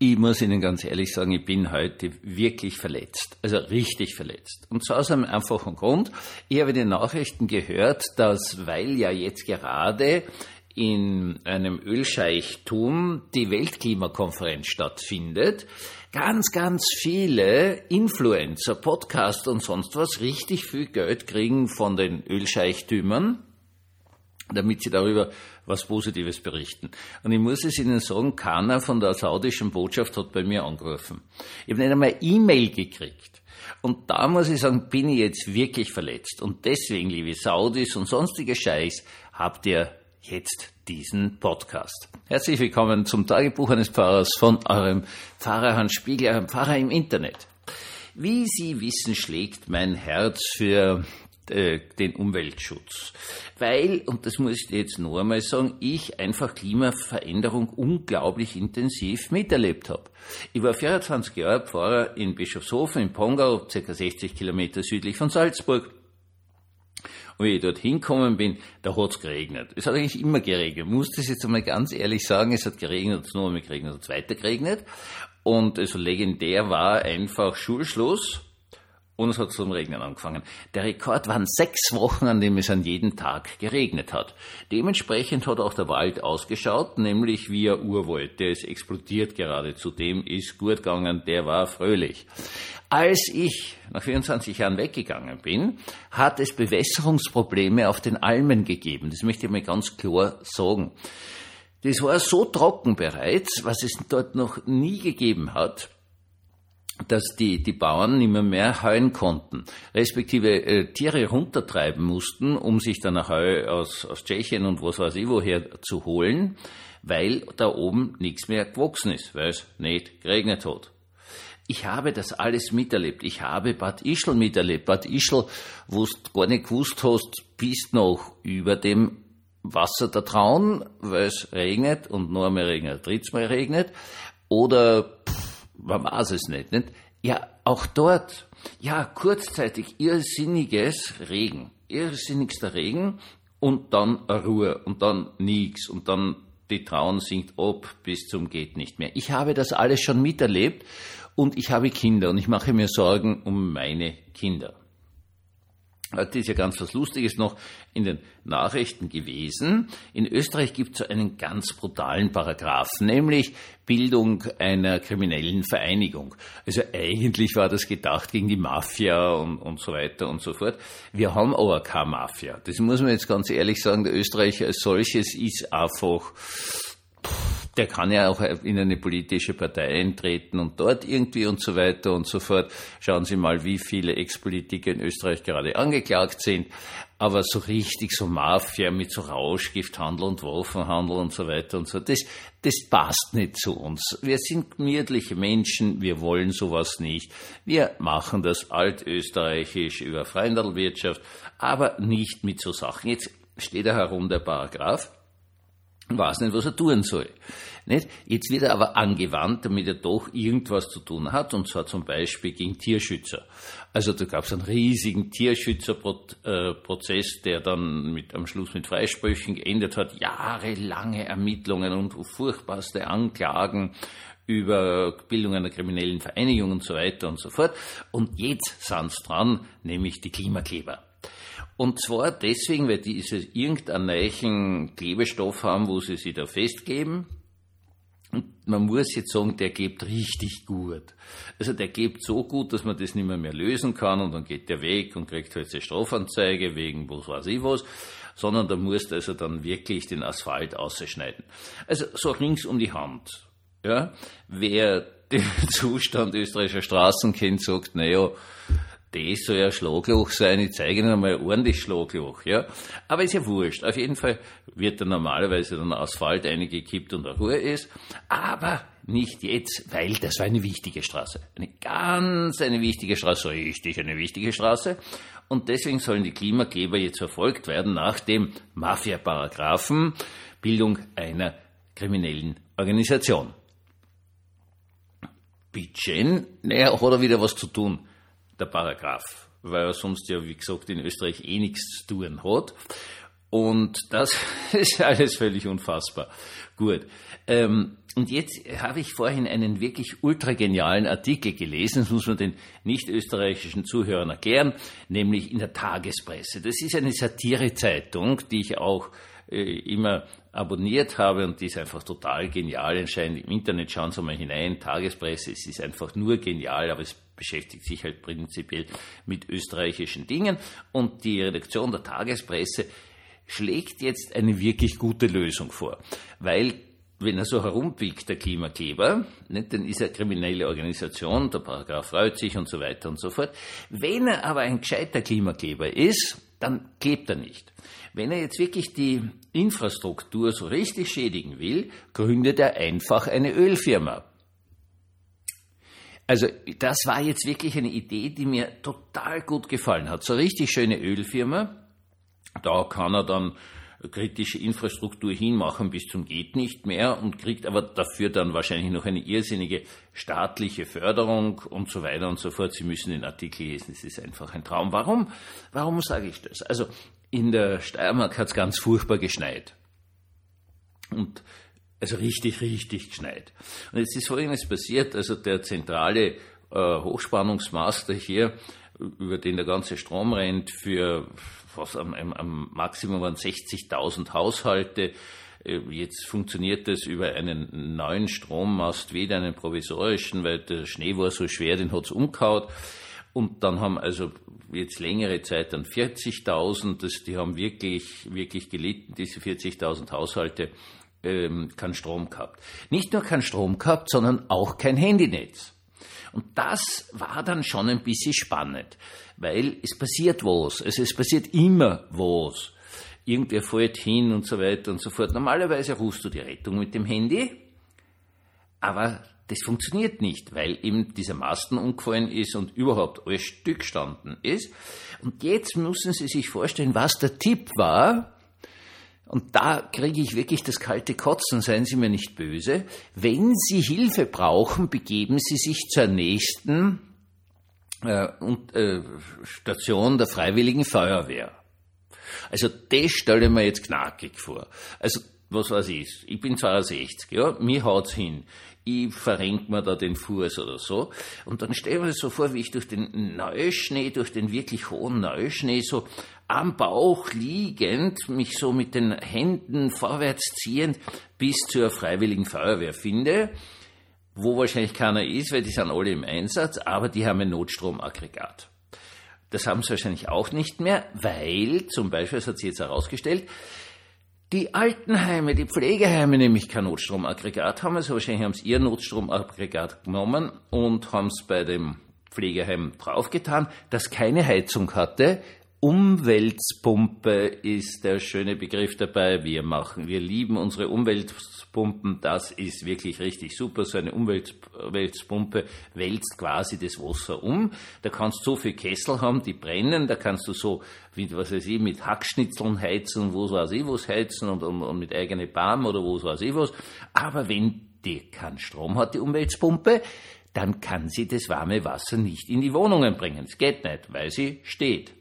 Ich muss Ihnen ganz ehrlich sagen, ich bin heute wirklich verletzt. Also richtig verletzt. Und zwar aus einem einfachen Grund. Ich habe in den Nachrichten gehört, dass, weil ja jetzt gerade in einem Ölscheichtum die Weltklimakonferenz stattfindet, ganz, ganz viele Influencer, Podcaster und sonst was richtig viel Geld kriegen von den Ölscheichtümern damit sie darüber was Positives berichten. Und ich muss es Ihnen sagen, keiner von der saudischen Botschaft hat bei mir angerufen. Ich habe nicht einmal E-Mail gekriegt. Und da muss ich sagen, bin ich jetzt wirklich verletzt. Und deswegen, liebe Saudis und sonstige Scheiß, habt ihr jetzt diesen Podcast. Herzlich willkommen zum Tagebuch eines Pfarrers von eurem Pfarrer Hans Spiegel, eurem Pfarrer im Internet. Wie Sie wissen, schlägt mein Herz für äh, den Umweltschutz. Weil, und das muss ich jetzt noch einmal sagen, ich einfach Klimaveränderung unglaublich intensiv miterlebt habe. Ich war 24 Jahre Pfarrer in Bischofshofen in Pongau, ca. 60 Kilometer südlich von Salzburg. Und wie ich dort hingekommen bin, da hat's geregnet. Es hat eigentlich immer geregnet. Ich muss das jetzt einmal ganz ehrlich sagen, es hat geregnet, es hat nur einmal geregnet, es hat weiter geregnet. Und also legendär war einfach Schulschluss und es hat zum Regnen angefangen. Der Rekord waren sechs Wochen, an dem es an jedem Tag geregnet hat. Dementsprechend hat auch der Wald ausgeschaut, nämlich wie ein Urwald. Der ist explodiert geradezu. Dem ist gut gegangen, der war fröhlich. Als ich nach 24 Jahren weggegangen bin, hat es Bewässerungsprobleme auf den Almen gegeben. Das möchte ich mal ganz klar sagen. Das war so trocken bereits, was es dort noch nie gegeben hat dass die, die Bauern nicht mehr, mehr heuen konnten, respektive äh, Tiere runtertreiben mussten, um sich dann Heu aus, aus Tschechien und was weiß ich woher zu holen, weil da oben nichts mehr gewachsen ist, weil es nicht geregnet hat. Ich habe das alles miterlebt. Ich habe Bad Ischl miterlebt. Bad Ischl, wo du gar nicht gewusst hast, bist noch über dem Wasser der Traun, weil es regnet und nur einmal regnet, drittes Mal regnet. Oder pff, man weiß es nicht, nicht? Ja, auch dort, ja, kurzzeitig irrsinniges Regen, irrsinnigster Regen und dann Ruhe und dann nichts und dann die Trauen sinkt ab bis zum geht nicht mehr. Ich habe das alles schon miterlebt und ich habe Kinder und ich mache mir Sorgen um meine Kinder. Heute ist ja ganz was Lustiges noch in den Nachrichten gewesen. In Österreich gibt es so einen ganz brutalen Paragraphen, nämlich Bildung einer kriminellen Vereinigung. Also eigentlich war das gedacht gegen die Mafia und, und so weiter und so fort. Wir haben aber keine Mafia. Das muss man jetzt ganz ehrlich sagen. Der Österreicher als solches ist einfach der kann ja auch in eine politische Partei eintreten und dort irgendwie und so weiter und so fort. Schauen Sie mal, wie viele Ex-Politiker in Österreich gerade angeklagt sind. Aber so richtig so Mafia mit so Rauschgifthandel und Waffenhandel und so weiter und so, das, das passt nicht zu uns. Wir sind gemütliche Menschen, wir wollen sowas nicht. Wir machen das altösterreichisch über Freihandelwirtschaft, aber nicht mit so Sachen. Jetzt steht da herum der Paragraph weiß nicht, was er tun soll. Nicht? Jetzt wird er aber angewandt, damit er doch irgendwas zu tun hat, und zwar zum Beispiel gegen Tierschützer. Also da gab es einen riesigen Tierschützerprozess, der dann mit, am Schluss mit Freisprüchen geendet hat, jahrelange Ermittlungen und furchtbarste Anklagen über Bildung einer kriminellen Vereinigung und so weiter und so fort. Und jetzt sind dran, nämlich die Klimakleber. Und zwar deswegen, weil die irgendeinen neuen Klebestoff haben, wo sie sich da festgeben. Und man muss jetzt sagen, der gibt richtig gut. Also der gibt so gut, dass man das nicht mehr, mehr lösen kann und dann geht der weg und kriegt halt eine Strafanzeige wegen was weiß ich was, sondern da muss also dann wirklich den Asphalt ausschneiden. Also so rings um die Hand. Ja, wer den Zustand österreichischer Straßen kennt, sagt, naja, das soll ja Schlagloch sein, ich zeige Ihnen einmal ordentlich Schlagloch, ja. Aber ist ja wurscht. Auf jeden Fall wird da normalerweise dann Asphalt eingekippt und Ruhe ist. Aber nicht jetzt, weil das war eine wichtige Straße. Eine ganz eine wichtige Straße, richtig eine wichtige Straße. Und deswegen sollen die Klimakleber jetzt verfolgt werden nach dem Mafia-Paragraphen Bildung einer kriminellen Organisation. Bitchen, naja, hat er wieder was zu tun der Paragraph, weil er sonst ja, wie gesagt, in Österreich eh nichts zu tun hat. Und das ist alles völlig unfassbar. Gut. Ähm, und jetzt habe ich vorhin einen wirklich ultra genialen Artikel gelesen, das muss man den nicht österreichischen Zuhörern erklären, nämlich in der Tagespresse. Das ist eine Satirezeitung, die ich auch äh, immer abonniert habe und die ist einfach total genial. Entscheidend im Internet schauen Sie mal hinein, Tagespresse, es ist einfach nur genial, aber es beschäftigt sich halt prinzipiell mit österreichischen Dingen und die Redaktion der Tagespresse schlägt jetzt eine wirklich gute Lösung vor, weil wenn er so herumpiekt, der Klimakleber, nicht, dann ist er kriminelle Organisation, der Paragraph freut sich und so weiter und so fort. Wenn er aber ein gescheiter Klimakleber ist, dann klebt er nicht. Wenn er jetzt wirklich die Infrastruktur so richtig schädigen will, gründet er einfach eine Ölfirma. Also das war jetzt wirklich eine Idee, die mir total gut gefallen hat. So richtig schöne Ölfirma. Da kann er dann kritische Infrastruktur hinmachen bis zum geht nicht mehr und kriegt aber dafür dann wahrscheinlich noch eine irrsinnige staatliche Förderung und so weiter und so fort. Sie müssen den Artikel lesen, es ist einfach ein Traum. Warum? Warum sage ich das? Also in der Steiermark hat es ganz furchtbar geschneit. Und also richtig, richtig geschneit. Und jetzt ist Folgendes passiert, also der zentrale äh, Hochspannungsmaster hier, über den der ganze Strom rennt, für was am, am Maximum waren 60.000 Haushalte. Äh, jetzt funktioniert das über einen neuen Strommast, weder einen provisorischen, weil der Schnee war so schwer, den hat's umgehauen. Und dann haben also jetzt längere Zeit dann 40.000, die haben wirklich, wirklich gelitten, diese 40.000 Haushalte, ähm, keinen Strom gehabt. Nicht nur keinen Strom gehabt, sondern auch kein Handynetz. Und das war dann schon ein bisschen spannend, weil es passiert was. Also es passiert immer was. Irgendwer fällt hin und so weiter und so fort. Normalerweise rufst du die Rettung mit dem Handy, aber das funktioniert nicht, weil eben dieser Masten umgefallen ist und überhaupt alles Stück gestanden ist. Und jetzt müssen Sie sich vorstellen, was der Tipp war, und da kriege ich wirklich das kalte Kotzen, seien Sie mir nicht böse. Wenn Sie Hilfe brauchen, begeben Sie sich zur nächsten äh, und, äh, Station der Freiwilligen Feuerwehr. Also das stelle ich mir jetzt knackig vor. Also was weiß ich, ich bin 62, ja, mir haut's hin ich verrenk mir da den Fuß oder so. Und dann stelle ich mir so vor, wie ich durch den Neuschnee, durch den wirklich hohen Neuschnee so am Bauch liegend, mich so mit den Händen vorwärts ziehend bis zur Freiwilligen Feuerwehr finde, wo wahrscheinlich keiner ist, weil die sind alle im Einsatz, aber die haben ein Notstromaggregat. Das haben sie wahrscheinlich auch nicht mehr, weil zum Beispiel, das hat sich jetzt herausgestellt, die Altenheime, die Pflegeheime nämlich kein Notstromaggregat haben, also wahrscheinlich haben sie ihr Notstromaggregat genommen und haben es bei dem Pflegeheim draufgetan, das keine Heizung hatte, Umweltpumpe ist der schöne Begriff dabei. Wir machen, wir lieben unsere Umweltpumpen. Das ist wirklich richtig super. So eine Umweltpumpe wälzt quasi das Wasser um. Da kannst du so viel Kessel haben, die brennen. Da kannst du so, wie, was weiß ich, mit Hackschnitzeln heizen, wo weiß ich was heizen und, und, und mit eigene Palm oder wo weiß ich was. Aber wenn die keinen Strom hat, die Umweltpumpe, dann kann sie das warme Wasser nicht in die Wohnungen bringen. Es geht nicht, weil sie steht.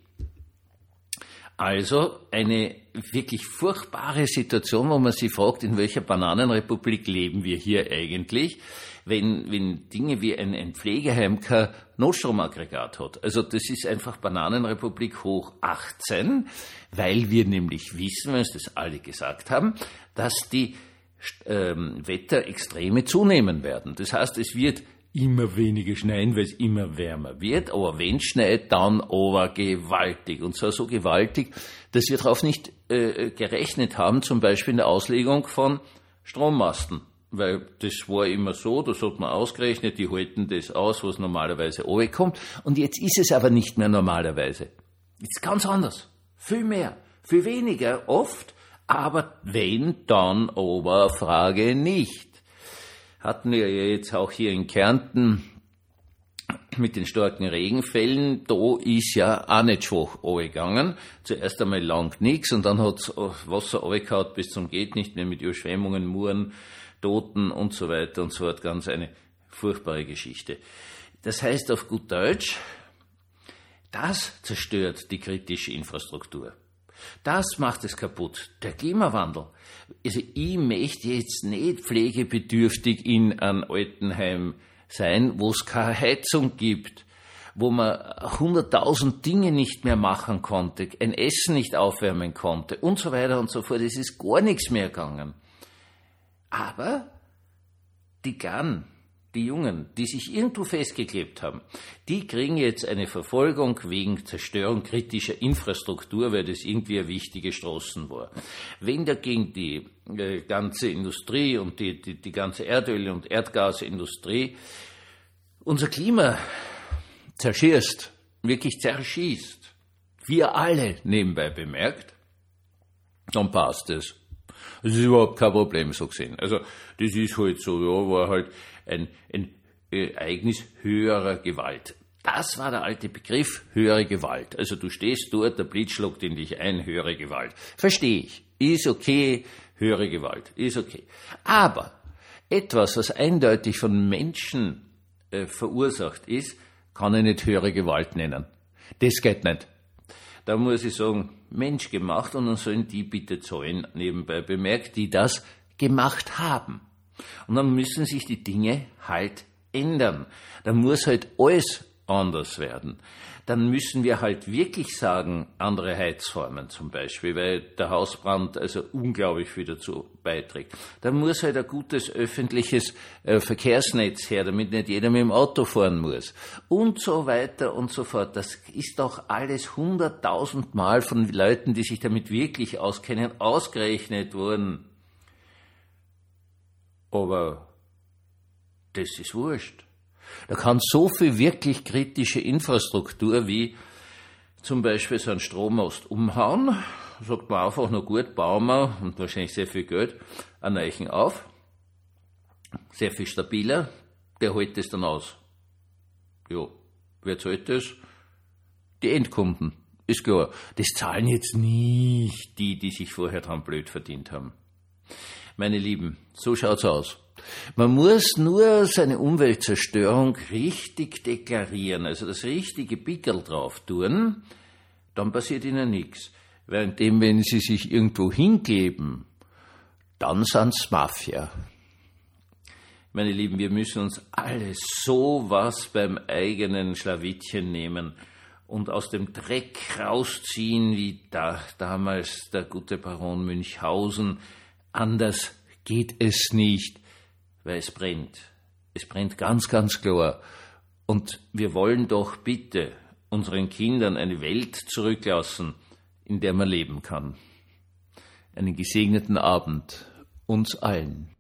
Also eine wirklich furchtbare Situation, wo man sich fragt, in welcher Bananenrepublik leben wir hier eigentlich, wenn, wenn Dinge wie ein, ein Pflegeheim kein Notstromaggregat hat. Also das ist einfach Bananenrepublik hoch 18, weil wir nämlich wissen, wenn uns das alle gesagt haben, dass die ähm, Wetterextreme zunehmen werden. Das heißt, es wird immer weniger schneien, weil es immer wärmer wird. Aber wenn schneit, dann aber gewaltig. Und zwar so gewaltig, dass wir darauf nicht äh, gerechnet haben, zum Beispiel in der Auslegung von Strommasten. Weil das war immer so, das hat man ausgerechnet, die halten das aus, was normalerweise kommt. Und jetzt ist es aber nicht mehr normalerweise. Jetzt ganz anders. Viel mehr. Viel weniger oft. Aber wenn, dann aber Frage nicht hatten wir ja jetzt auch hier in Kärnten mit den starken Regenfällen, da ist ja auch nicht schwach gegangen. Zuerst einmal lang nichts und dann hat Wasser runtergehauen bis zum geht nicht mehr mit Überschwemmungen, Muren, Toten und so weiter und so fort. Ganz eine furchtbare Geschichte. Das heißt auf gut Deutsch, das zerstört die kritische Infrastruktur. Das macht es kaputt. Der Klimawandel. Also ich möchte jetzt nicht pflegebedürftig in einem Altenheim sein, wo es keine Heizung gibt, wo man hunderttausend Dinge nicht mehr machen konnte, ein Essen nicht aufwärmen konnte und so weiter und so fort. Es ist gar nichts mehr gegangen. Aber die Gan, die Jungen, die sich irgendwo festgeklebt haben, die kriegen jetzt eine Verfolgung wegen Zerstörung kritischer Infrastruktur, weil das irgendwie eine wichtige Straßen war. Wenn dagegen die äh, ganze Industrie und die, die, die ganze Erdöl- und Erdgasindustrie unser Klima zerschießt, wirklich zerschießt, wir alle nebenbei bemerkt, dann passt es. Das ist überhaupt kein Problem so gesehen. Also das ist halt so, ja, war halt ein, ein Ereignis höherer Gewalt. Das war der alte Begriff höhere Gewalt. Also du stehst dort, der Blitz schlägt in dich ein, höhere Gewalt. Verstehe ich. Ist okay, höhere Gewalt. Ist okay. Aber etwas, was eindeutig von Menschen äh, verursacht ist, kann ich nicht höhere Gewalt nennen. Das geht nicht. Da muss ich sagen, Mensch gemacht und dann sollen die bitte zahlen, nebenbei bemerkt, die das gemacht haben. Und dann müssen sich die Dinge halt ändern. Dann muss halt alles anders werden. Dann müssen wir halt wirklich sagen, andere Heizformen zum Beispiel, weil der Hausbrand also unglaublich viel dazu beiträgt. Dann muss halt ein gutes öffentliches äh, Verkehrsnetz her, damit nicht jeder mit dem Auto fahren muss. Und so weiter und so fort. Das ist doch alles hunderttausendmal von Leuten, die sich damit wirklich auskennen, ausgerechnet worden. Aber das ist wurscht. Da kann so viel wirklich kritische Infrastruktur wie zum Beispiel so ein Strommast umhauen, sagt man einfach nur gut, bauen wir und wahrscheinlich sehr viel Geld einen Eichen auf, sehr viel stabiler, der hält das dann aus. Ja, wer zahlt das? Die Endkunden, ist klar. Das zahlen jetzt nicht die, die sich vorher dran blöd verdient haben. Meine Lieben, so schaut's aus. Man muss nur seine Umweltzerstörung richtig deklarieren, also das richtige Pickel drauf tun, dann passiert ihnen nichts. Währenddem, wenn sie sich irgendwo hingeben, dann sind's Mafia. Meine Lieben, wir müssen uns alle sowas beim eigenen Schlawittchen nehmen und aus dem Dreck rausziehen, wie da, damals der gute Baron Münchhausen, Anders geht es nicht, weil es brennt. Es brennt ganz, ganz klar. Und wir wollen doch bitte unseren Kindern eine Welt zurücklassen, in der man leben kann. Einen gesegneten Abend uns allen.